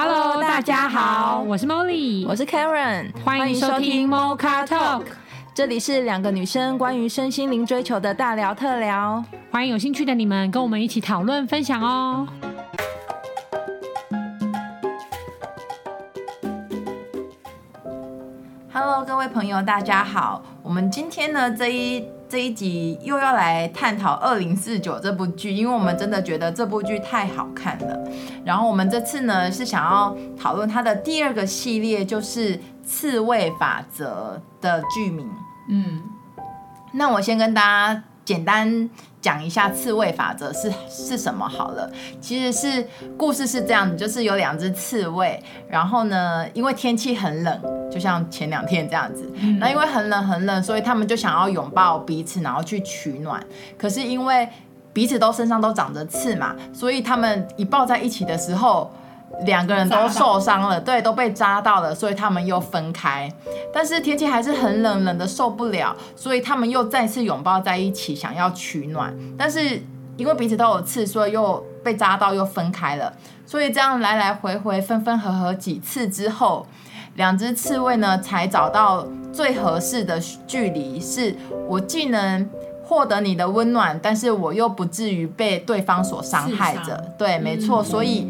Hello，大家好，我是 Molly，我是 Karen，欢迎收听 Mocha Talk，这里是两个女生关于身心灵追求的大聊特聊，欢迎有兴趣的你们跟我们一起讨论分享哦。Hello，各位朋友，大家好。我们今天呢，这一这一集又要来探讨《二零四九》这部剧，因为我们真的觉得这部剧太好看了。然后我们这次呢，是想要讨论它的第二个系列，就是《刺猬法则》的剧名。嗯，那我先跟大家简单。讲一下刺猬法则是是什么好了。其实是故事是这样子，就是有两只刺猬，然后呢，因为天气很冷，就像前两天这样子，那因为很冷很冷，所以他们就想要拥抱彼此，然后去取暖。可是因为彼此都身上都长着刺嘛，所以他们一抱在一起的时候。两个人都受伤了，对，都被扎到了，所以他们又分开。但是天气还是很冷，冷的受不了，所以他们又再次拥抱在一起，想要取暖。但是因为彼此都有刺，所以又被扎到，又分开了。所以这样来来回回，分分合合几次之后，两只刺猬呢才找到最合适的距离，是我既能获得你的温暖，但是我又不至于被对方所伤害着。对，没错，所以。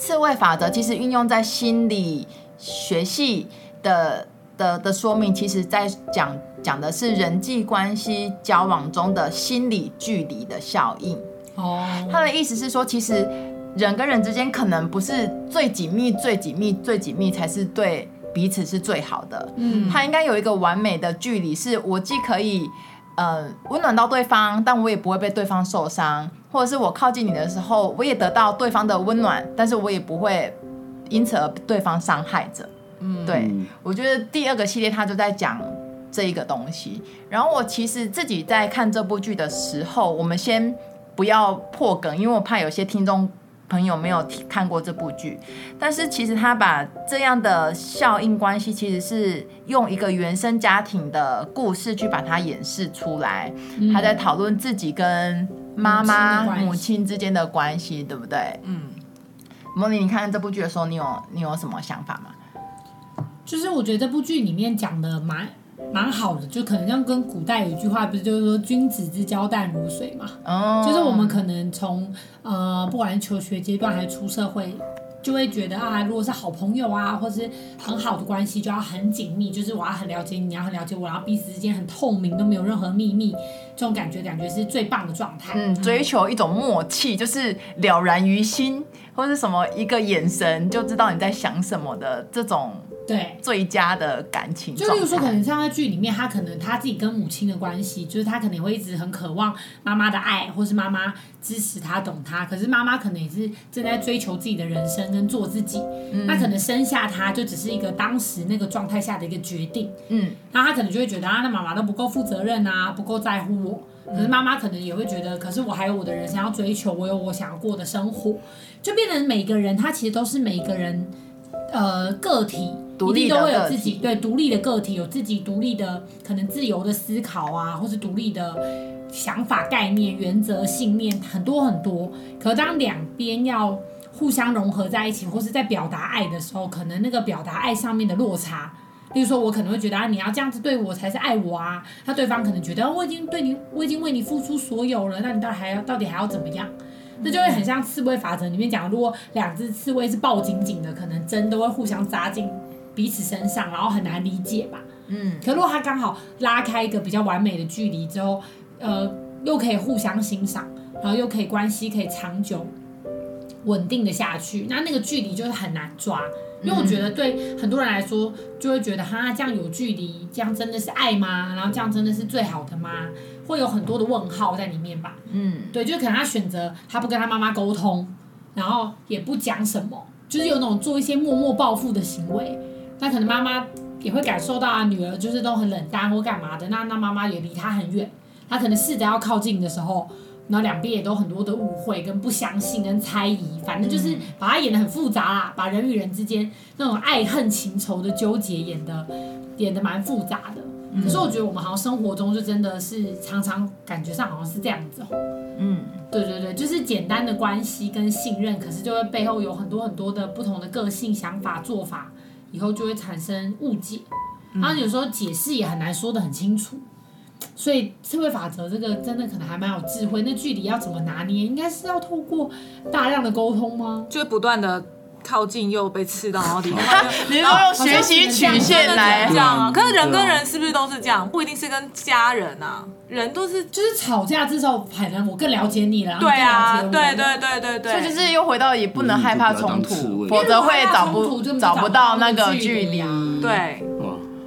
刺猬法则其实运用在心理学系的的的说明，其实在讲讲的是人际关系交往中的心理距离的效应。哦，他的意思是说，其实人跟人之间可能不是最紧密、最紧密、最紧密才是对彼此是最好的。嗯，他应该有一个完美的距离，是我既可以。呃，温暖到对方，但我也不会被对方受伤，或者是我靠近你的时候，我也得到对方的温暖，但是我也不会因此而对方伤害着。嗯，对，我觉得第二个系列他就在讲这一个东西。然后我其实自己在看这部剧的时候，我们先不要破梗，因为我怕有些听众。朋友没有看过这部剧，但是其实他把这样的效应关系，其实是用一个原生家庭的故事去把它演示出来。嗯、他在讨论自己跟妈妈、母亲之间的关系，对不对？嗯。莫莉，你看看这部剧的时候，你有你有什么想法吗？就是我觉得这部剧里面讲的蛮。蛮好的，就可能像跟古代有一句话，不是就是说君子之交淡如水嘛？哦，就是我们可能从呃，不管是求学阶段还是出社会，就会觉得啊，如果是好朋友啊，或是很好的关系，就要很紧密，就是我要很了解你，你要很了解我，然后彼此之间很透明，都没有任何秘密，这种感觉感觉是最棒的状态。嗯，追求一种默契，就是了然于心，或是什么一个眼神就知道你在想什么的这种。对，最佳的感情，就例如说，可能像在剧里面，他可能他自己跟母亲的关系，就是他可能会一直很渴望妈妈的爱，或是妈妈支持他、懂他。可是妈妈可能也是正在追求自己的人生跟做自己，嗯、那可能生下他就只是一个当时那个状态下的一个决定。嗯，那他可能就会觉得啊，那妈妈都不够负责任啊，不够在乎我。可是妈妈可能也会觉得，可是我还有我的人生要追求，我有我想要过的生活，就变成每个人他其实都是每个人呃个体。一定都会有自己对独立的个体，有自己独立的可能自由的思考啊，或是独立的想法、概念、原则、信念，很多很多。可当两边要互相融合在一起，或是在表达爱的时候，可能那个表达爱上面的落差，例如说我可能会觉得啊，你要这样子对我才是爱我啊，那对方可能觉得我已经对你，我已经为你付出所有了，那你到底还要到底还要怎么样？那就会很像刺猬法则里面讲，如果两只刺猬是抱紧紧的，可能针都会互相扎进。彼此身上，然后很难理解吧？嗯。可如果他刚好拉开一个比较完美的距离之后，呃，又可以互相欣赏，然后又可以关系可以长久稳定的下去，那那个距离就是很难抓。因为我觉得对很多人来说，就会觉得哈，这样有距离，这样真的是爱吗？然后这样真的是最好的吗？会有很多的问号在里面吧？嗯，对，就可能他选择他不跟他妈妈沟通，然后也不讲什么，就是有那种做一些默默报复的行为。那可能妈妈也会感受到啊，女儿就是都很冷淡或干嘛的，那那妈妈也离她很远，她可能试着要靠近的时候，然后两边也都很多的误会跟不相信跟猜疑，反正就是把她演得很复杂啦，把人与人之间那种爱恨情仇的纠结演的演的蛮复杂的。可是我觉得我们好像生活中就真的是常常感觉上好像是这样子哦。嗯，对对对，就是简单的关系跟信任，可是就会背后有很多很多的不同的个性、想法、做法，以后就会产生误解。然后有时候解释也很难说得很清楚。所以社会法则这个真的可能还蛮有智慧。那距离要怎么拿捏？应该是要透过大量的沟通吗？就不断的。靠近又被刺到，然后离开。你是说用学习曲线来这样啊？可是人跟人是不是都是这样？不一定是跟家人啊，人都是就是吵架之后，可能我更了解你了。对啊，对对对对对。所以就是又回到也不能害怕冲突，否则会找不找不到那个距离。对，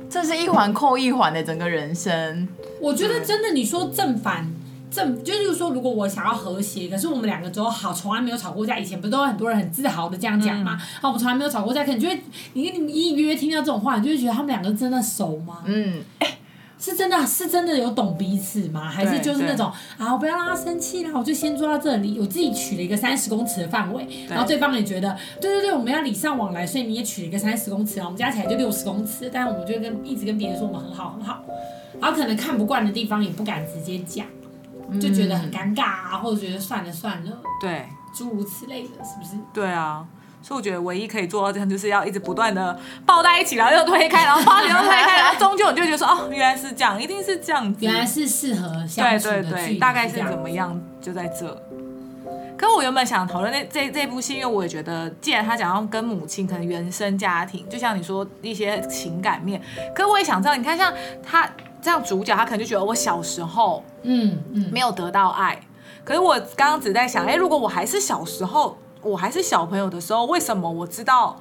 这是一环扣一环的整个人生。我觉得真的，你说正反。正就是说，如果我想要和谐，可是我们两个都好，从来没有吵过架。以前不是都有很多人很自豪的这样讲吗？啊、嗯，我们从来没有吵过架，可能就会你你隐隐约约听到这种话，你就会觉得他们两个真的熟吗？嗯，哎、欸，是真的，是真的有懂彼此吗？还是就是那种啊，我不要让他生气啦，我就先坐到这里，我自己取了一个三十公尺的范围，然后对方也觉得，对对对，我们要礼尚往来，所以你也取了一个三十公尺，然后我们加起来就六十公尺，但是我们就跟一直跟别人说我们很好很好，然后可能看不惯的地方也不敢直接讲。就觉得很尴尬啊，或者觉得算了算了，对，诸如此类的，是不是？对啊，所以我觉得唯一可以做到这样，就是要一直不断的抱在一起，然后又推开，然后抱又推开，然后终究你就觉得说，哦，原来是这样，一定是这样子，原来是适合相处的对对对，大概是怎么样，就在这。可我原本想讨论那这这部戏，因为我也觉得，既然他讲要跟母亲，可能原生家庭，就像你说一些情感面，可我也想知道，你看像他。这样主角他可能就觉得我小时候，嗯嗯，没有得到爱。可是我刚刚只在想，哎，如果我还是小时候，我还是小朋友的时候，为什么我知道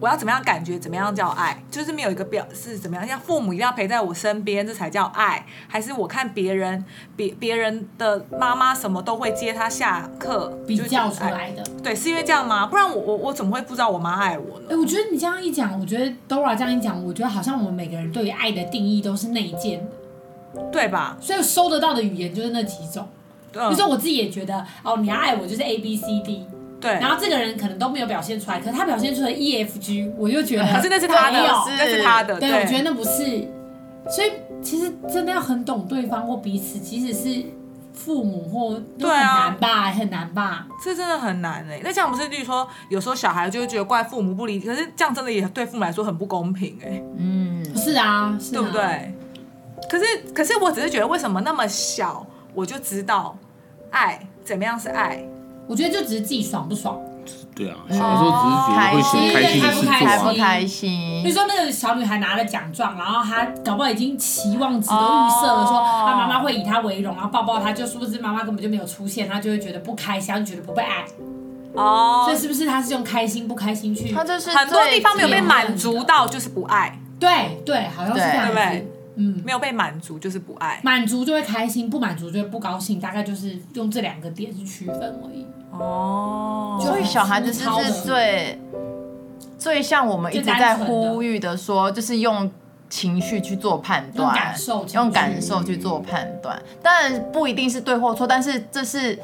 我要怎么样感觉，怎么样叫爱？就是没有一个表是怎么样，像父母一定要陪在我身边，这才叫爱？还是我看别人，别 别人的妈妈什么都会接他下课，比较出来的？对，是因为这样吗？不然我我我怎么会不知道我妈爱我呢？哎，我觉得你这样一讲，我觉得 Dora 这样一讲，我觉得好像我们每个人对于爱的定义都是内建的，对吧？所以收得到的语言就是那几种。比如说我自己也觉得，哦，你要爱我就是 A B C D。对，然后这个人可能都没有表现出来，可是他表现出了 E F G，我就觉得，可是那是他的，那是他的，对，我觉得那不是，所以其实真的要很懂对方或彼此，即使是父母或都很难吧，很难吧，这真的很难哎。那这样不是，例如说有时候小孩就会觉得怪父母不理解，可是这样真的也对父母来说很不公平哎。嗯，是啊，对不对？可是可是我只是觉得为什么那么小我就知道爱怎么样是爱？我觉得就只是自己爽不爽，对啊，小时候只是觉得会开心，开心的事做啊，开不开心？比如说那个小女孩拿了奖状，然后她搞不好已经期望值都预设了，说她妈妈会以她为荣，然后抱抱她，就殊不知妈妈根本就没有出现，她就会觉得不开心，她就觉得不被爱。哦，所以是不是她是用开心不开心去？她就是很多地方没有被满足到，就是不爱。对对，好像是这样子。对嗯，没有被满足就是不爱，满足就会开心，不满足就会不高兴，大概就是用这两个点去区分而已。哦，所以小孩子是不是最最像我们一直在呼吁的说，就是用情绪去做判断，用感受，用感受去做判断，但不一定是对或错，但是这是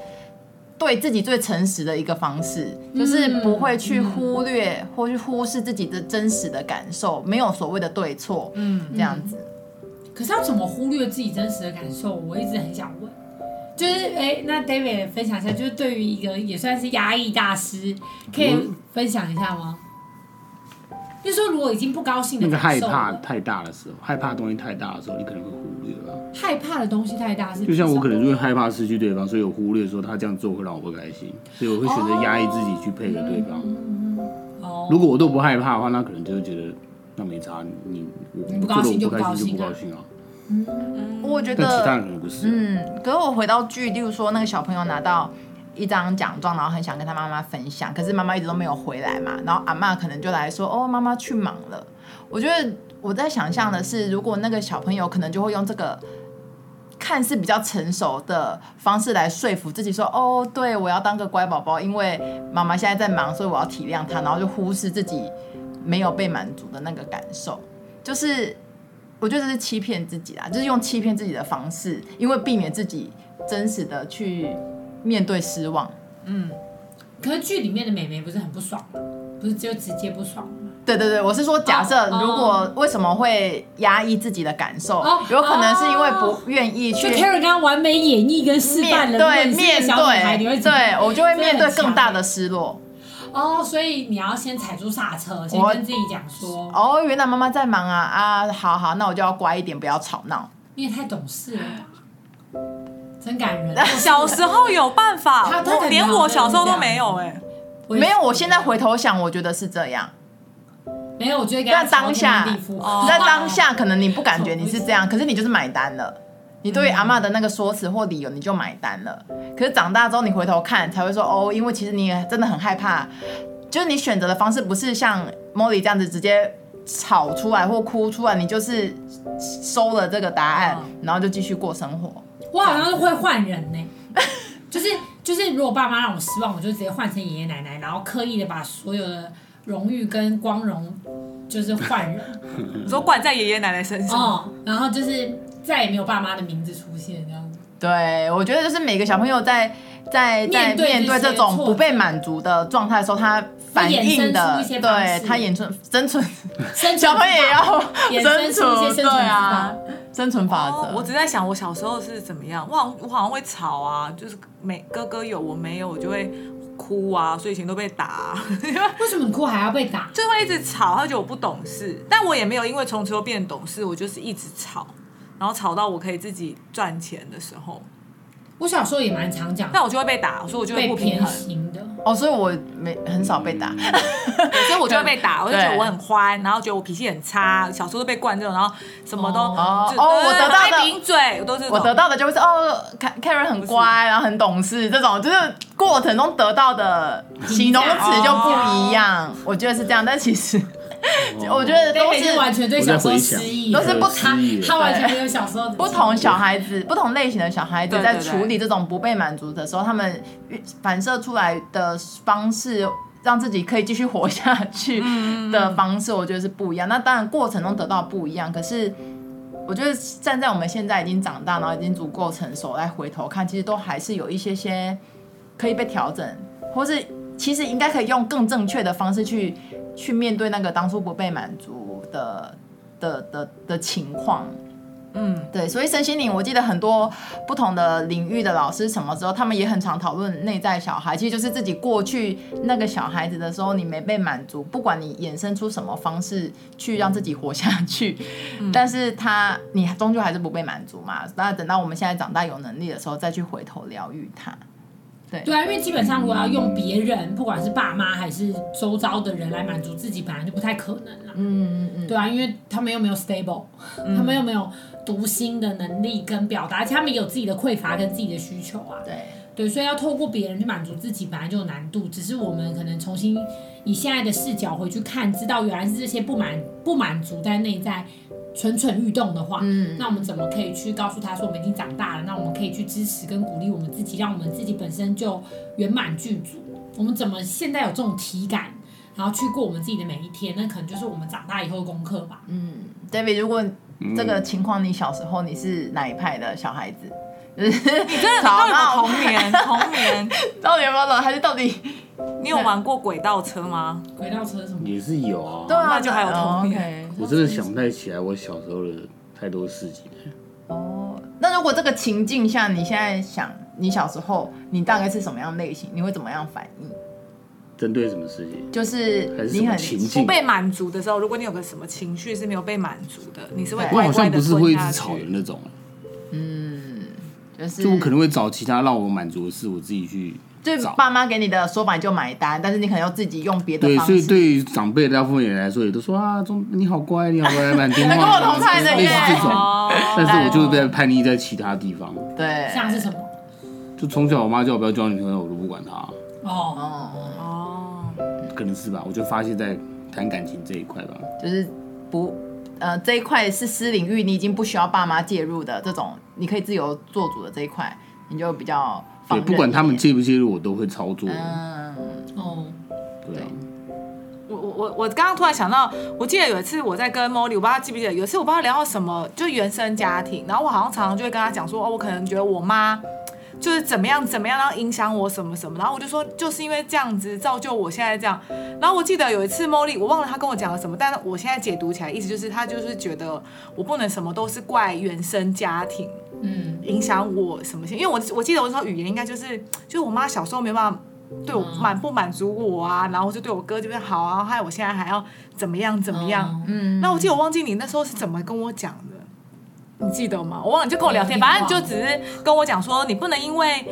对自己最诚实的一个方式，就是不会去忽略或去忽视自己的真实的感受，没有所谓的对错，嗯，这样子。可是要怎么忽略自己真实的感受？我一直很想问，就是哎，那 David 分享一下，就是对于一个也算是压抑大师，可以分享一下吗？嗯、就是说，如果已经不高兴的那个害怕太大的时候，害怕的东西太大的时候，你可能会忽略了。害怕的东西太大是？就像我可能就会害怕失去对方，所以我忽略说他这样做会让我不开心，所以我会选择压抑自己去配合对方。哦。如果我都不害怕的话，那可能就会觉得。那没差，你我不高兴就不高兴啊。嗯，我觉得其他人不是。嗯，可是我回到剧，例如说那个小朋友拿到一张奖状，然后很想跟他妈妈分享，可是妈妈一直都没有回来嘛，然后阿妈可能就来说：“哦，妈妈去忙了。”我觉得我在想象的是，如果那个小朋友可能就会用这个看似比较成熟的方式来说服自己说：“哦，对，我要当个乖宝宝，因为妈妈现在在忙，所以我要体谅她。”然后就忽视自己。没有被满足的那个感受，就是我觉得这是欺骗自己啦，就是用欺骗自己的方式，因为避免自己真实的去面对失望。嗯，可是剧里面的美眉不是很不爽吗？不是就直接不爽吗？对对对，我是说假设哦如果为什么会压抑自己的感受，哦有可能是因为不愿意去就 Karen 刚刚完美演绎跟示范了，面对对对，我就会面对更大的失落。哦，所以你要先踩住刹车，先我跟自己讲说，哦，原来妈妈在忙啊啊，好好，那我就要乖一点，不要吵闹。你也太懂事了吧，真感人。小时候有办法，他连我小时候都没有哎、没有，我现在回头想，我觉得是这样。没有，我觉得给他在当下哦在当下，可能你不感觉 你是这样，可是你就是买单了。你对于阿妈的那个说辞或理由，你就买单了。可是长大之后，你回头看，才会说哦，因为其实你也真的很害怕，就是你选择的方式不是像 Molly 这样子直接吵出来或哭出来，你就是收了这个答案，然后就继续过生活。我好像是会换人呢、就 是就是，如果爸妈让我失望，我就直接换成爷爷奶奶，然后刻意的把所有的荣誉跟光荣就是换人，你说灌在爷爷奶奶身上，哦，然后就是再也没有爸妈的名字出现这样子。对，我觉得就是每个小朋友在在在面对面对这种不被满足的状态的时候，他反应的出一些对他演出生存。生小朋友也要生存，对啊，生存法哦则。我只在想我小时候是怎么样，我好像我好像会吵啊，就是每哥哥有我没有，我就会哭啊，所以以前都被打、啊，为什么哭还要被打？就会一直吵，他觉得我不懂事，但我也没有因为从此后变懂事，我就是一直吵，然后吵到我可以自己赚钱的时候，我小时候也蛮常讲，但我就会被打，所以我就会被不平衡，心的。哦，所以我没很少被打。所以我就会被打，我就觉得我很欢，然后觉得我脾气很差，小时候都被惯这种，然后什么都就哦哦我得到的爱顶嘴，我都是这种我得到的就会是哦，Karen 很乖，然后很懂事，这种就是过程中得到的形容词就不一样。我觉得是这样，但其实 我觉得都是完全对小时候失忆，都是不他他完全没有小时候的不同小孩子、不同类型的小孩子在处理这种不被满足的时候，他们反射出来的方式。让自己可以继续活下去的方式，我觉得是不一样。那当然过程中得到不一样，可是我觉得站在我们现在已经长大，然后已经足够成熟来回头看，其实都还是有一些些可以被调整，或是其实应该可以用更正确的方式去去面对那个当初不被满足的的的的情况。嗯，对，所以身心灵，我记得很多不同的领域的老师，什么时候他们也很常讨论内在小孩，其实就是自己过去那个小孩子的时候，你没被满足，不管你衍生出什么方式去让自己活下去，嗯但是他你终究还是不被满足嘛。那等到我们现在长大有能力的时候，再去回头疗愈它。对啊，因为基本上如果要用别人，不管是爸妈还是周遭的人来满足自己，本来就不太可能啦。嗯嗯嗯，对啊，因为他们又没有 stable，、他们又没有读心的能力跟表达，而且他们也有自己的匮乏跟自己的需求啊。对。对，所以要透过别人去满足自己，本来就有难度。只是我们可能重新以现在的视角回去看，知道原来是这些不满不满足在内在蠢蠢欲动的话，嗯那我们怎么可以去告诉他说我们已经长大了？那我们可以去支持跟鼓励我们自己，让我们自己本身就圆满具足。我们怎么现在有这种体感，然后去过我们自己的每一天？那可能就是我们长大以后的功课吧。嗯，David，如果这个情况，你小时候你是哪一派的小孩子？就是 你真的找到底有没有童年？童年，到底有没有？还是到底？你有玩过轨道车吗？轨道车什么？也是有啊。对啊，那就还有童年我真的想不太起来我小时候的太多事情了。哦，那如果这个情境下，你现在想你小时候，你大概是什么样类型？你会怎么样反应？针对什么事情？就是你很不情境？被满足的时候，如果你有个什么情绪是没有被满足的，你是会对我好乖乖的像不是会一直吵的。那种，就是就我可能会找其他让我满足的事，我自己去就找。爸妈给你的说法就买单，但是你可能要自己用别的对，所以。对于长辈大部分人来说，也都说啊，中你好乖，你好乖，蛮听话的。跟我同派的类似耶这种，哦，但是我就是被叛逆在其他地方。对，像是什么？就从小我妈叫我不要交女朋友，我都不管她，哦，哦，哦，可能是吧。我就发泄在谈感情这一块吧。就是不呃这一块是私领域，你已经不需要爸妈介入的这种，你可以自由做主的这一块，你就比较放对，不管他们介不介入，我都会操作。嗯，哦，对啊，我我我我刚刚突然想到，我记得有一次我在跟 Molly，我不知道他记不记得，有一次我不知道聊到什么，就原生家庭，然后我好像常常就会跟他讲说，哦，我可能觉得我妈就是怎么样怎么样，然后影响我什么什么，然后我就说就是因为这样子造就我现在这样。然后我记得有一次茉莉，我忘了她跟我讲了什么，但是我现在解读起来意思就是她就是觉得我不能什么都是怪原生家庭，嗯，影响我什么，因为我我记得我说语言应该就是就是我妈小时候没办法。对我满不满足我啊，然后就对我哥这边好啊，害我现在还要怎么样怎么样？嗯，那我记得我忘记你那时候是怎么跟我讲的，你记得吗？我忘了，你就跟我聊天，反正就只是跟我讲说，你不能因为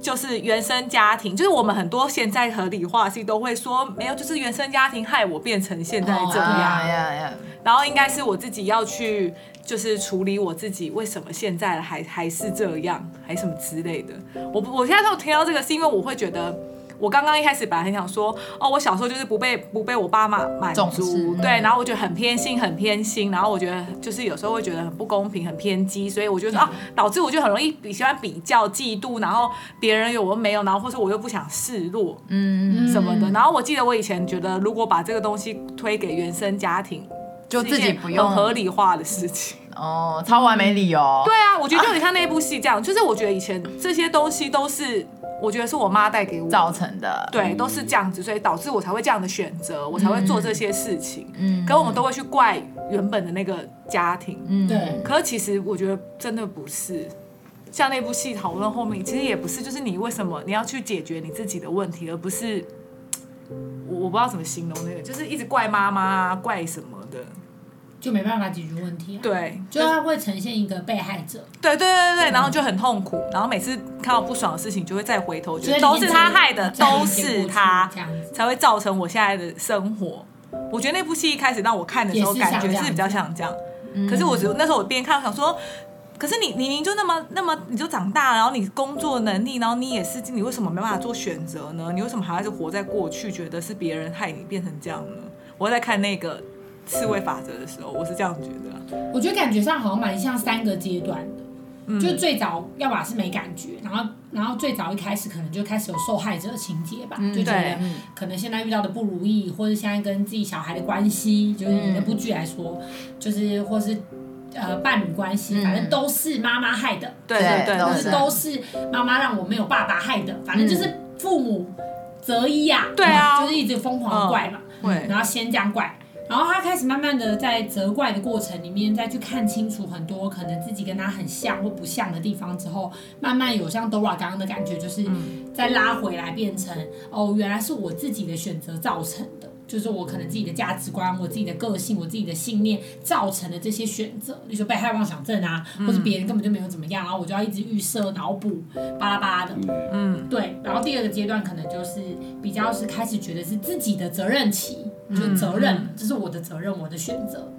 就是原生家庭，就是我们很多现在合理化系都会说没有，就是原生家庭害我变成现在这样，然后应该是我自己要去就是处理我自己为什么现在还还是这样，还什么之类的。我我现在都听到这个，是因为我会觉得。我刚刚一开始本来很想说，哦，我小时候就是不被不被我爸妈满足，对，然后我觉得很偏心，很偏心，然后我觉得就是有时候会觉得很不公平，很偏激，所以我觉得啊，导致我就很容易比喜欢比较、嫉妒，然后别人有我没有，然后或者我又不想示弱，嗯什么的。然后我记得我以前觉得，如果把这个东西推给原生家庭，就自己不用。合理化的事情哦，超完美理由。对啊，我觉得就你看那部戏这样，就是我觉得以前这些东西都是。我觉得是我妈带给我造成的，对，都是这样子，所以导致我才会这样的选择，我才会做这些事情。嗯，可我们都会去怪原本的那个家庭。嗯，对。可是其实我觉得真的不是，像那部戏讨论后面，其实也不是，就是你为什么你要去解决你自己的问题，而不是我我不知道怎么形容那个，就是一直怪妈妈啊，怪什么的。就没办法解决问题啊，对，就他会呈现一个被害者，对对对对对，然后就很痛苦，然后每次看到不爽的事情，就会再回头，觉得都是他害的，都是他才会造成我现在的生活。我觉得那部戏一开始让我看的时候，感觉是比较像这样，可是我只那时候我边看，我想说，可是你你明就那么那么你就长大，然后你工作能力，然后你也是，你为什么没办法做选择呢？你为什么还是活在过去，觉得是别人害你变成这样呢？我在看那个。刺猬法则的时候，我是这样觉得、啊。我觉得感觉上好像蛮像三个阶段的，嗯、就最早要么是没感觉，然后然后最早一开始可能就开始有受害者的情节吧，嗯、就觉得可能现在遇到的不如意，或者现在跟自己小孩的关系，就是以那部剧来说，就是或是呃伴侣关系，反正都是妈妈害的，对对对，都是。都是妈妈让我没有爸爸害的，反正就是父母择一呀，对啊，就是一直疯狂怪嘛，对、嗯，然后先这样怪。然后他开始慢慢的在责怪的过程里面，再去看清楚很多可能自己跟他很像或不像的地方之后，慢慢有像 Dora 刚刚的感觉，就是再拉回来变成哦，原来是我自己的选择造成的。就是我可能自己的价值观、我自己的个性、我自己的信念造成的这些选择，比如说被害妄想症啊，或者别人根本就没有怎么样，然后我就要一直预设、脑补、巴拉巴拉的。嗯，对。然后第二个阶段可能就是比较是开始觉得是自己的责任期，就是责任，这是我的责任，我的选择。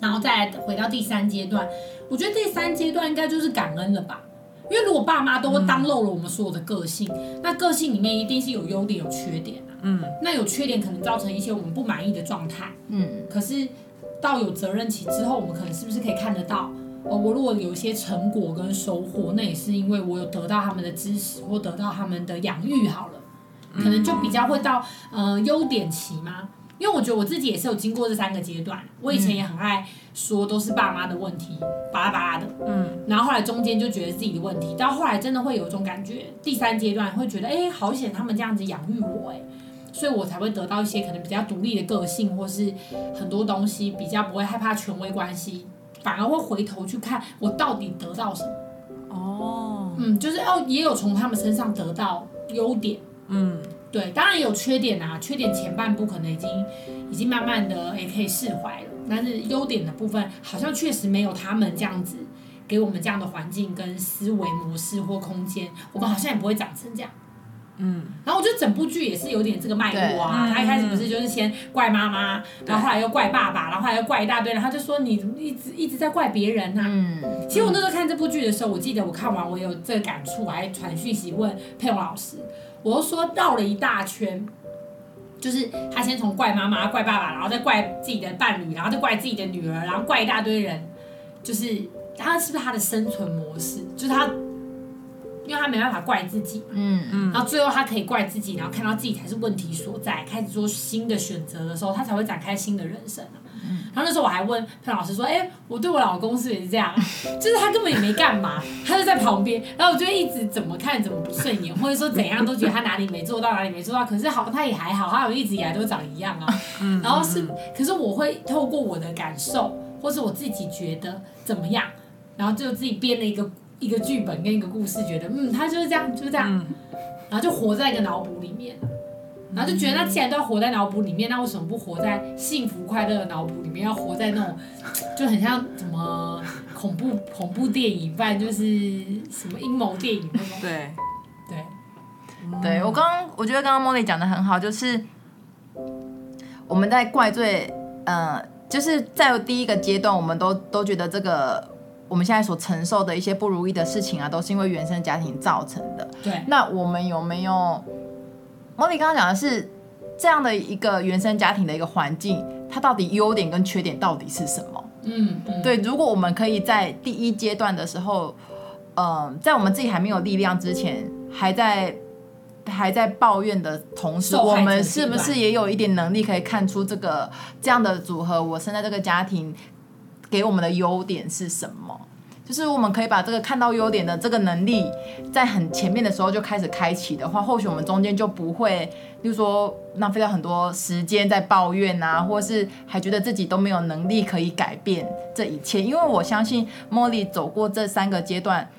然后再回到第三阶段，我觉得第三阶段应该就是感恩了吧。因为如果爸妈都当漏了我们所有的个性，嗯、那个性里面一定是有优点有缺点啊。嗯，那有缺点可能造成一些我们不满意的状态。嗯，可是到有责任期之后，我们可能是不是可以看得到？哦，我如果有一些成果跟收获，那也是因为我有得到他们的支持或得到他们的养育好了，可能就比较会到呃优点期吗？因为我觉得我自己也是有经过这三个阶段，我以前也很爱说都是爸妈的问题，巴拉巴拉的，嗯，然后后来中间就觉得自己的问题，到后来真的会有一种感觉，第三阶段会觉得，哎，好险他们这样子养育我，哎，所以我才会得到一些可能比较独立的个性，或是很多东西比较不会害怕权威关系，反而会回头去看我到底得到什么，哦，嗯，就是哦，也有从他们身上得到优点，嗯。对，当然有缺点啊，缺点前半部可能已经已经慢慢的也可以释怀了，但是优点的部分好像确实没有他们这样子给我们这样的环境跟思维模式或空间，我们好像也不会长成这样。嗯，然后我觉得整部剧也是有点这个脉络啊，他一开始不是就是先怪妈妈，然后后来又怪爸爸，然后后来又怪一大堆，然后他就说你怎么一直一直在怪别人呐？嗯，其实我那时候看这部剧的时候，我记得我看完我有这个感触，我还传讯息问佩蓉老师。我都说绕了一大圈，就是他先从怪妈妈、怪爸爸，然后再怪自己的伴侣，然后再怪自己的女儿，然后怪一大堆人，就是他是不是他的生存模式？就是他因为他没办法怪自己，嗯嗯，然后最后他可以怪自己，然后看到自己才是问题所在，开始做新的选择的时候，他才会展开新的人生。然后那时候我还问潘老师说：“哎，我对我老公是不是这样啊？就是他根本也没干嘛，他就在旁边，然后我就一直怎么看怎么不顺眼，或者说怎样都觉得他哪里没做到，哪里没做到。可是好像他也还好，他有一直以来都长一样啊。然后是，可是我会透过我的感受，或是我自己觉得怎么样，然后就自己编了一个一个剧本跟一个故事，觉得嗯，他就是这样，就是这样，然后就活在一个脑补里面。”然后就觉得，那既然都要活在脑补里面，那为什么不活在幸福快乐的脑补里面？要活在那种就很像什么恐怖恐怖电影，不然就是什么阴谋电影那种。对对对，我刚刚我觉得刚刚茉莉讲的很好，就是我们在怪罪，呃，就是在第一个阶段，我们都都觉得这个我们现在所承受的一些不如意的事情啊，都是因为原生家庭造成的。对，那我们有没有？莫莉刚刚讲的是这样的一个原生家庭的一个环境，它到底优点跟缺点到底是什么？嗯，嗯对。如果我们可以在第一阶段的时候，嗯、呃，在我们自己还没有力量之前，还在还在抱怨的同时，我们是不是也有一点能力可以看出这个这样的组合，我生在这个家庭给我们的优点是什么？就是我们可以把这个看到优点的这个能力，在很前面的时候就开始开启的话，或许我们中间就不会，例如说浪费掉很多时间在抱怨啊，或是还觉得自己都没有能力可以改变这一切。因为我相信茉莉走过这三个阶段，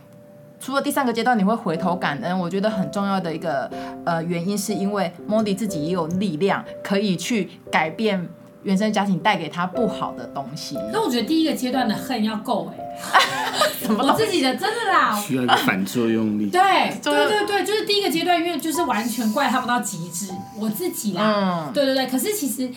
除了第三个阶段你会回头感恩，我觉得很重要的一个呃原因，是因为茉莉自己也有力量可以去改变原生家庭带给她不好的东西。那我觉得第一个阶段的恨要够哎、我自己的真的啦，需要一个反作用力。对对对对，就是第一个阶段，因为就是完全怪他们到极致。我自己啦，嗯、对对对。可是其实，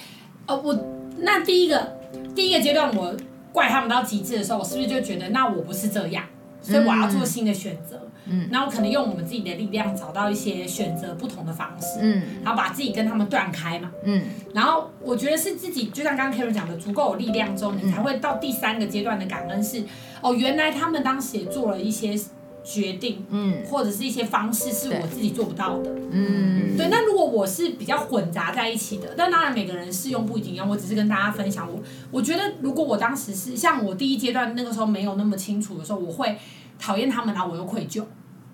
呃，我那第一个第一个阶段，我怪他们到极致的时候，我是不是就觉得那我不是这样，所以我要做新的选择。嗯。嗯，然后可能用我们自己的力量找到一些选择不同的方式，嗯，然后把自己跟他们断开嘛，嗯，然后我觉得是自己，就像刚刚 Karen 讲的，足够有力量之后，你才会到第三个阶段的感恩是，哦，原来他们当时也做了一些决定，嗯，或者是一些方式是我自己做不到的，嗯，对。那如果我是比较混杂在一起的，但当然每个人适用不一定一样，我只是跟大家分享我，我觉得如果我当时是像我第一阶段那个时候没有那么清楚的时候，我会。讨厌他们，然后我又愧疚，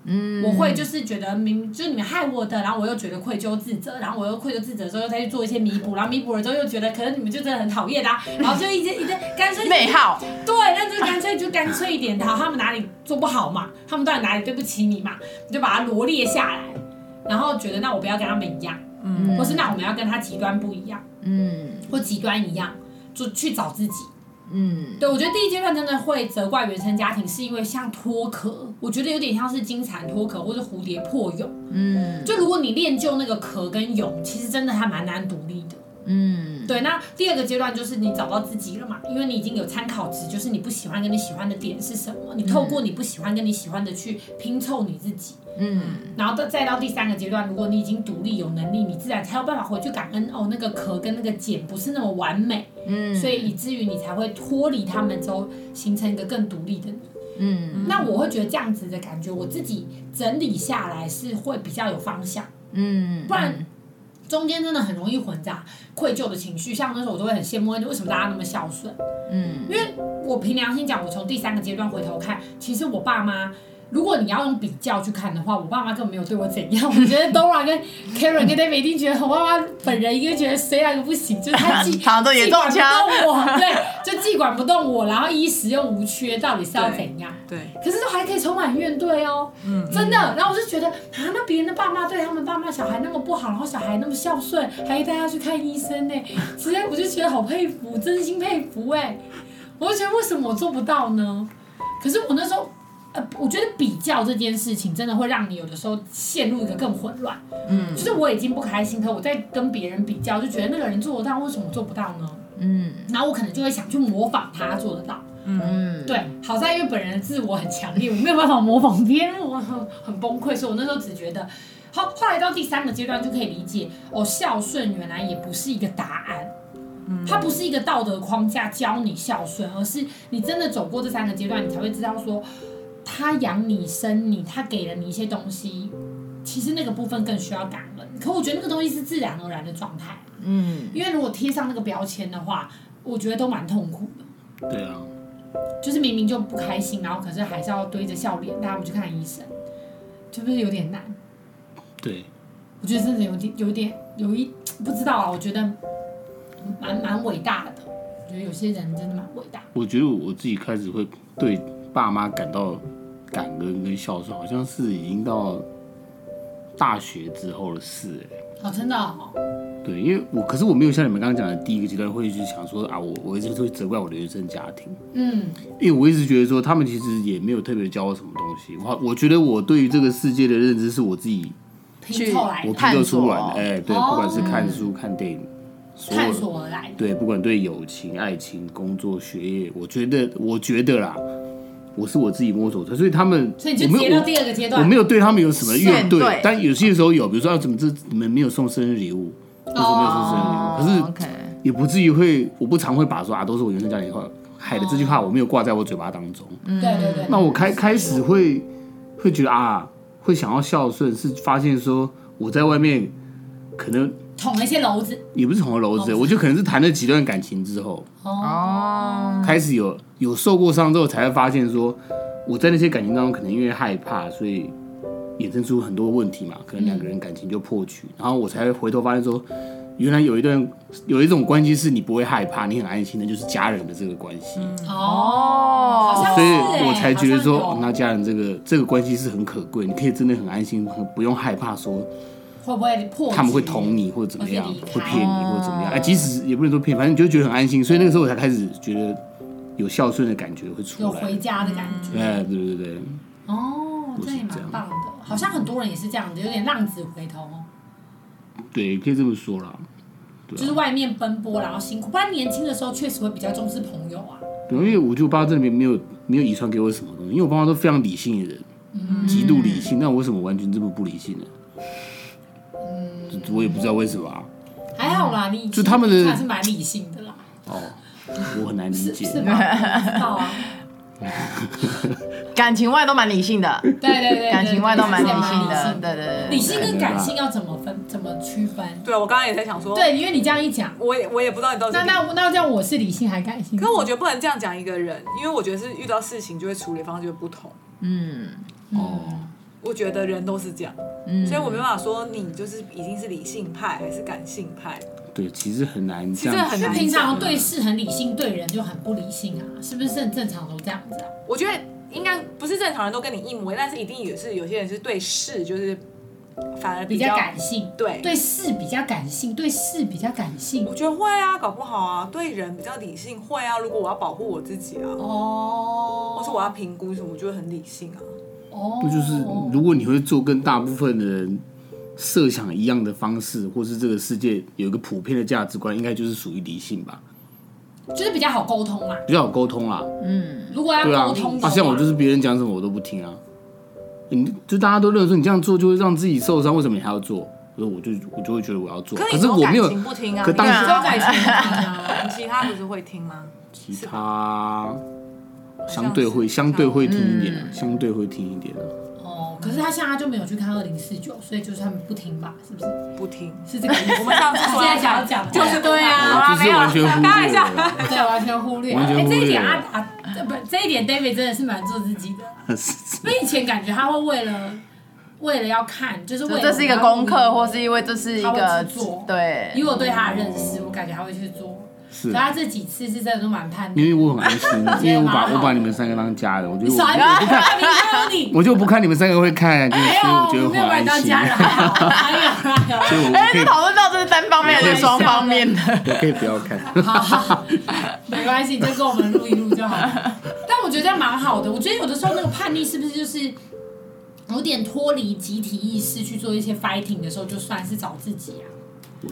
嗯，我会就是觉得明就是你们害我的，然后我又觉得愧疚自责，然后我又愧疚自责之后又再去做一些弥补，然后弥补了之后又觉得可能你们就真的很讨厌啊，然后就一直一直干脆内耗，对，那就干脆就干脆一点，好，他们哪里做不好嘛，他们到底哪里对不起你嘛，你就把它罗列下来，然后觉得那我不要跟他们一样，嗯，或是那我们要跟他极端不一样，嗯，或极端一样，就去找自己。嗯，对，我觉得第一阶段真的会责怪原生家庭，是因为像脱壳，我觉得有点像是金蝉脱壳或者蝴蝶破蛹。嗯，就如果你练就那个壳跟蛹，其实真的还蛮难独立的。嗯，对。那第二个阶段就是你找到自己了嘛，因为你已经有参考值，就是你不喜欢跟你喜欢的点是什么，你透过你不喜欢跟你喜欢的去拼凑你自己。嗯，然后到再到第三个阶段，如果你已经独立有能力，你自然才有办法回去感恩哦，那个壳跟那个茧不是那么完美，嗯，所以以至于你才会脱离他们之后，形成一个更独立的你，嗯，那我会觉得这样子的感觉，我自己整理下来是会比较有方向，嗯，不然中间真的很容易混杂愧疚的情绪，像那时候我都会很羡慕，为什么大家那么孝顺，嗯，因为我凭良心讲，我从第三个阶段回头看，其实我爸妈。如果你要用比较去看的话，我爸妈根本没有对我怎样。我觉得 Dora 跟 Karen 跟 David 一定觉得我爸妈本人应该觉得谁来都不行，就是他既 既管不动我，对，就既管不动我，然后衣食又无缺，到底是要怎样？对。对可是都还可以充满怨怼哦，嗯，真的。然后我就觉得啊，那别人的爸妈对他们爸妈小孩那么不好，然后小孩那么孝顺，还带他去看医生呢，实在我就觉得好佩服，真心佩服哎。我就觉得为什么我做不到呢？可是我那时候。我觉得比较这件事情真的会让你有的时候陷入一个更混乱。嗯，就是我已经不开心，可我在跟别人比较，就觉得那个人做得到，为什么我做不到呢？嗯，然后我可能就会想去模仿他做得到。嗯，对，好在因为本人的自我很强烈，我没有办法模仿别人，我很很崩溃，所以我那时候只觉得，后后来到第三个阶段就可以理解，哦，孝顺原来也不是一个答案，嗯，它不是一个道德框架教你孝顺，而是你真的走过这三个阶段，你才会知道说。他养你生你，他给了你一些东西，其实那个部分更需要感恩。可我觉得那个东西是自然而然的状态。嗯，因为如果贴上那个标签的话，我觉得都蛮痛苦的。对啊，就是明明就不开心，然后可是还是要堆着笑脸带他们去看医生，是不是有点难？对，我觉得真的有点、有点、有一不知道啊。我觉得蛮蛮伟大的。我觉得有些人真的蛮伟大。我觉得我自己开始会对爸妈感到感恩跟孝顺，好像是已经到大学之后的事哎。哦，真的哦。对，因为我可是我没有像你们刚刚讲的第一个阶段会去想说啊，我我一直会责怪我的原生家庭。嗯。因为我一直觉得说他们其实也没有特别教我什么东西。我我觉得我对于这个世界的认知是我自己拼凑来的，我拼凑出来的。哎、欸，对，哦、不管是看书、看电影，探索而来的。对，不管对友情、爱情、工作、学业，我觉得，我觉得啦。我是我自己摸索的，所以他们，所以你就接到第二个阶段，我没有对他们有什么怨怼，但有些时候有，比如说啊，怎么这你们没有送生日礼物，为什么没有送生日礼物？哦、可是也不至于会，我不常会把说啊，都是我原生家庭话害的这句话，我没有挂在我嘴巴当中。对对对。那我开开始会会觉得啊，会想要孝顺，是发现说我在外面可能捅了一些篓子，也不是捅了篓子，我就可能是谈了几段感情之后，哦，开始有有受过伤之后，才会发现说。我在那些感情当中，可能因为害怕，所以衍生出很多问题嘛，可能两个人感情就破局，嗯、然后我才会回头发现说，原来有一段有一种关系是你不会害怕，你很安心的，就是家人的这个关系。嗯、哦，所以我才觉得说，哦、那家人这个这个关系是很可贵，你可以真的很安心，不用害怕说会不会破，他们会捅你或者怎么样，会骗你或者怎么样，哎，即使也不能说骗，反正你就觉得很安心。所以那个时候我才开始觉得。有孝顺的感觉会出来，有回家的感觉。哎，对对对。哦，这也蛮棒的，好像很多人也是这样子，有点浪子回头。对，可以这么说啦。就是外面奔波，然后辛苦。不然年轻的时候确实会比较重视朋友啊。对，因为我觉得我爸这边没有没有遗传给我什么东西，因为我爸妈都非常理性的人，极度理性。那我为什么完全这么不理性呢？嗯，我也不知道为什么。还好啦，你就他们的还是蛮理性的啦。哦。我很难理解，是吗？好啊，感情外都蛮理性的，对对对，感情外都蛮理性的，对对对。理性跟感性要怎么分？怎么区分？对，我刚刚也在想说，对，因为你这样一讲，我也我也不知道你到底。那那那这样我是理性还感性？可是我觉得不能这样讲一个人，因为我觉得是遇到事情就会处理方式就会不同。嗯，哦，我觉得人都是这样，嗯，所以我没办法说你就是已经是理性派还是感性派。对，其实很难。其实很难。平常对事很理性，对人就很不理性啊，是不是很正常都这样子啊？我觉得应该不是正常人都跟你一模一样，但是一定也是有些人是对事就是反而比较，比较感性，对，对事比较感性，对事比较感性。我觉得会啊，搞不好啊，对人比较理性，会啊。如果我要保护我自己啊，哦，或是我要评估什么，我就会很理性啊。哦，那就是如果你会做跟大部分的人。设想一样的方式，或是这个世界有一个普遍的价值观，应该就是属于理性吧，就是比较好沟通嘛，比较好沟通啦。嗯，如果要沟通啊，像我就是别人讲什么我都不听啊。你就大家都认为说你这样做就会让自己受伤，为什么你还要做？所以我就我就会觉得我要做。可是我没有不听啊，可当时有感情不听啊，其他不是会听吗？其他相对会相对会听一点，相对会听一点哦。可是他现在就没有去看二零四九，所以就是他们不听吧？是不是？不听是这个意思。我们上次现在想要讲就是对啊，就是完全忽略了，对，完全忽略。哎，这一点阿达，不，这一点 David 真的是蛮做自己的。因为以前感觉他会为了为了要看，就是为了这是一个功课，或是因为这是一个做对。以我对他的认识，我感觉他会去做。是，他这几次是真的都蛮叛逆，因为我很安心，因为我把我把你们三个当家人，我觉得我不看，我就不看你们三个会看，就是我觉得很安心。所以我可以讨论到这是单方面还是双方面的，我可以不要看。没关系，你就跟我们录一录就好。但我觉得这样蛮好的，我觉得有的时候那个叛逆是不是就是有点脱离集体意识去做一些 fighting 的时候，就算是找自己啊。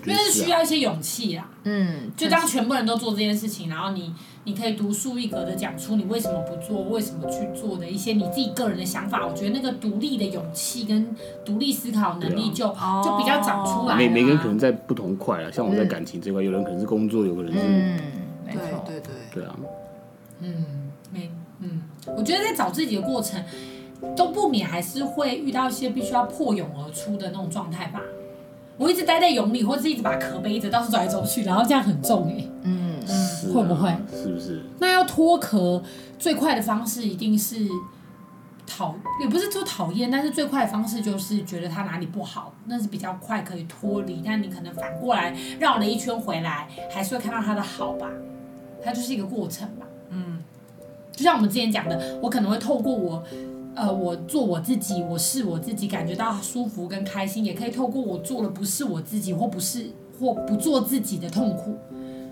因为是需要一些勇气啊，嗯，就当全部人都做这件事情，然后你你可以独树一格的讲出你为什么不做，为什么去做的一些你自己个人的想法。我觉得那个独立的勇气跟独立思考能力就就比较长出来。每每个人可能在不同块啊，像我在感情这块，有人可能是工作，有个人是，嗯，没错，对对。对啊，嗯，没，嗯，我觉得在找自己的过程，都不免还是会遇到一些必须要破蛹而出的那种状态吧。我一直待在蛹里，或者一直把壳背着到处走来走去，然后这样很重哎、欸。嗯会不会？是不是？那要脱壳最快的方式一定是讨，也不是说讨厌，但是最快的方式就是觉得它哪里不好，那是比较快可以脱离。但你可能反过来绕了一圈回来，还是会看到它的好吧？它就是一个过程吧。嗯，就像我们之前讲的，我可能会透过我。呃，我做我自己，我是我自己，感觉到舒服跟开心，也可以透过我做了不是我自己，或不是或不做自己的痛苦，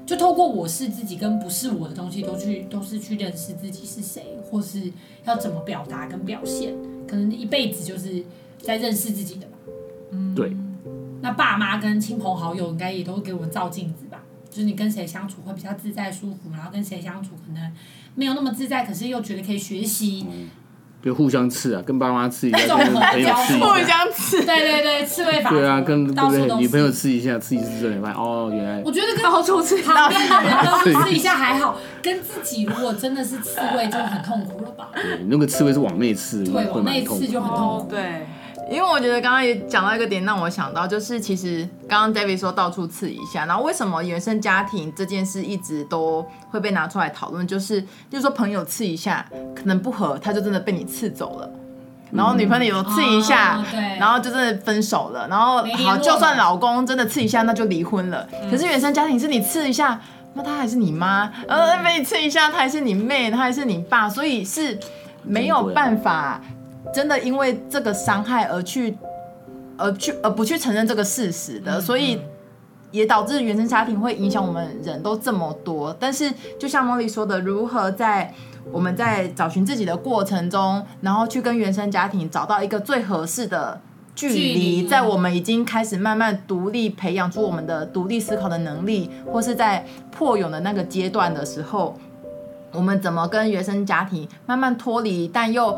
就透过我是自己跟不是我的东西，都去都是去认识自己是谁，或是要怎么表达跟表现，可能一辈子就是在认识自己的吧。嗯，对。那爸妈跟亲朋好友应该也都会给我们照镜子吧，就是你跟谁相处会比较自在舒服，然后跟谁相处可能没有那么自在，可是又觉得可以学习。嗯就互相刺啊，跟爸妈刺一下，那种跟朋友刺一下，互相刺。对对对，刺猬法。对啊，跟对不对？女朋友刺一下，刺一次之后你发现哦，原来我觉得跟到处刺旁边的人都是刺一下还好，跟自己如果真的是刺猬就很痛苦了吧？对，那个刺猬是往内刺，对，会往内。刺就很痛苦。对，因为我觉得刚刚也讲到一个点，让我想到就是，其实刚刚 David 说到处刺一下，然后为什么原生家庭这件事一直都会被拿出来讨论？就是，就是说朋友刺一下，可能不合，他就真的被你刺走了。然后女朋友刺一下，然后就真的分手了。然后好，就算老公真的刺一下，那就离婚了。嗯可是原生家庭是你刺一下，那他还是你妈；呃，被你刺一下，他还是你妹，他还是你爸。所以是没有办法真的因为这个伤害而去，而去而不去承认这个事实的。所以也导致原生家庭会影响我们人都这么多。但是就像茉莉说的，如何在我们在找寻自己的过程中，然后去跟原生家庭找到一个最合适的距离在我们已经开始慢慢独立培养出我们的独立思考的能力，或是在破蛹的那个阶段的时候，我们怎么跟原生家庭慢慢脱离，但又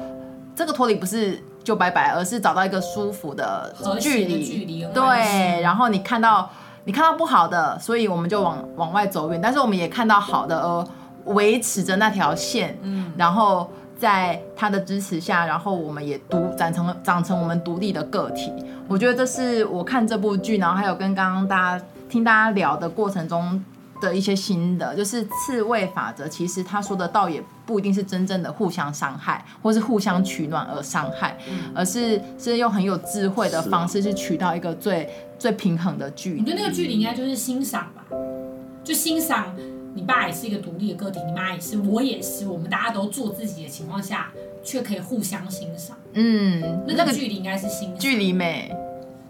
这个脱离不是就拜拜，而是找到一个舒服的距离，的距离对，然后你看到你看到不好的，所以我们就往往外走远，但是我们也看到好的，而维持着那条线，嗯，然后在他的支持下，然后我们也独长成长成我们独立的个体。我觉得这是我看这部剧，然后还有跟刚刚大家听大家聊的过程中的一些心得，就是刺猬法则。其实他说的倒也不一定是真正的互相伤害，或是互相取暖而伤害，而是是用很有智慧的方式去取到一个最最平衡的距离。我觉得那个距离应该就是欣赏吧，就欣赏你爸也是一个独立的个体，你妈也是，我也是，我们大家都做自己的情况下，却可以互相欣赏。嗯，那个那个距离应该是欣赏，距离美，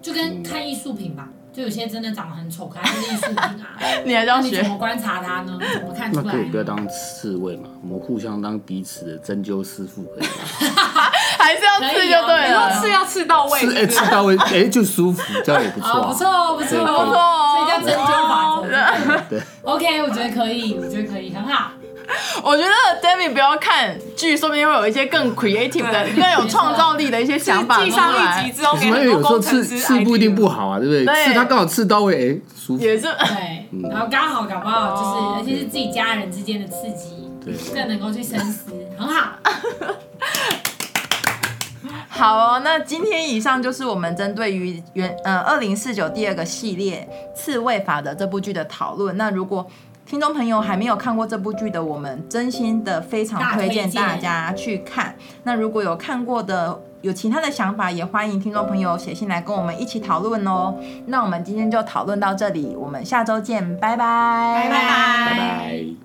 就跟看艺术品吧，就有些真的长得很丑，可它就是艺术品啊。你还这样学那你怎？么观察它呢？怎么看出那来那？可以不要当刺猬嘛？我们互相当彼此的针灸师傅可以吗？还是要刺就对了。刺要刺到位，刺哎刺到位哎就舒服，这样也不错，不错不错，对不错所以叫针灸法则。对，OK，我觉得可以，我觉得可以，很好。我觉得 David 不要看剧，说不定会有一些更 creative 的、更有创造力的一些想法出记上一来集。之后，什么？因为有时候刺刺不一定不好啊，对不对？对刺他刚好刺到位，哎，舒服。也是，对，然后刚好搞不好就是，哦而且是自己家人之间的刺激，对更能够去深思，很好。好哦，那今天以上就是我们针对于原呃二零四九第二个系列《刺猬法则》这部剧的讨论。那如果听众朋友还没有看过这部剧的，我们真心的非常推荐大家去看。那如果有看过的，有其他的想法，也欢迎听众朋友写信来跟我们一起讨论哦。那我们今天就讨论到这里，我们下周见，拜拜，拜拜拜拜。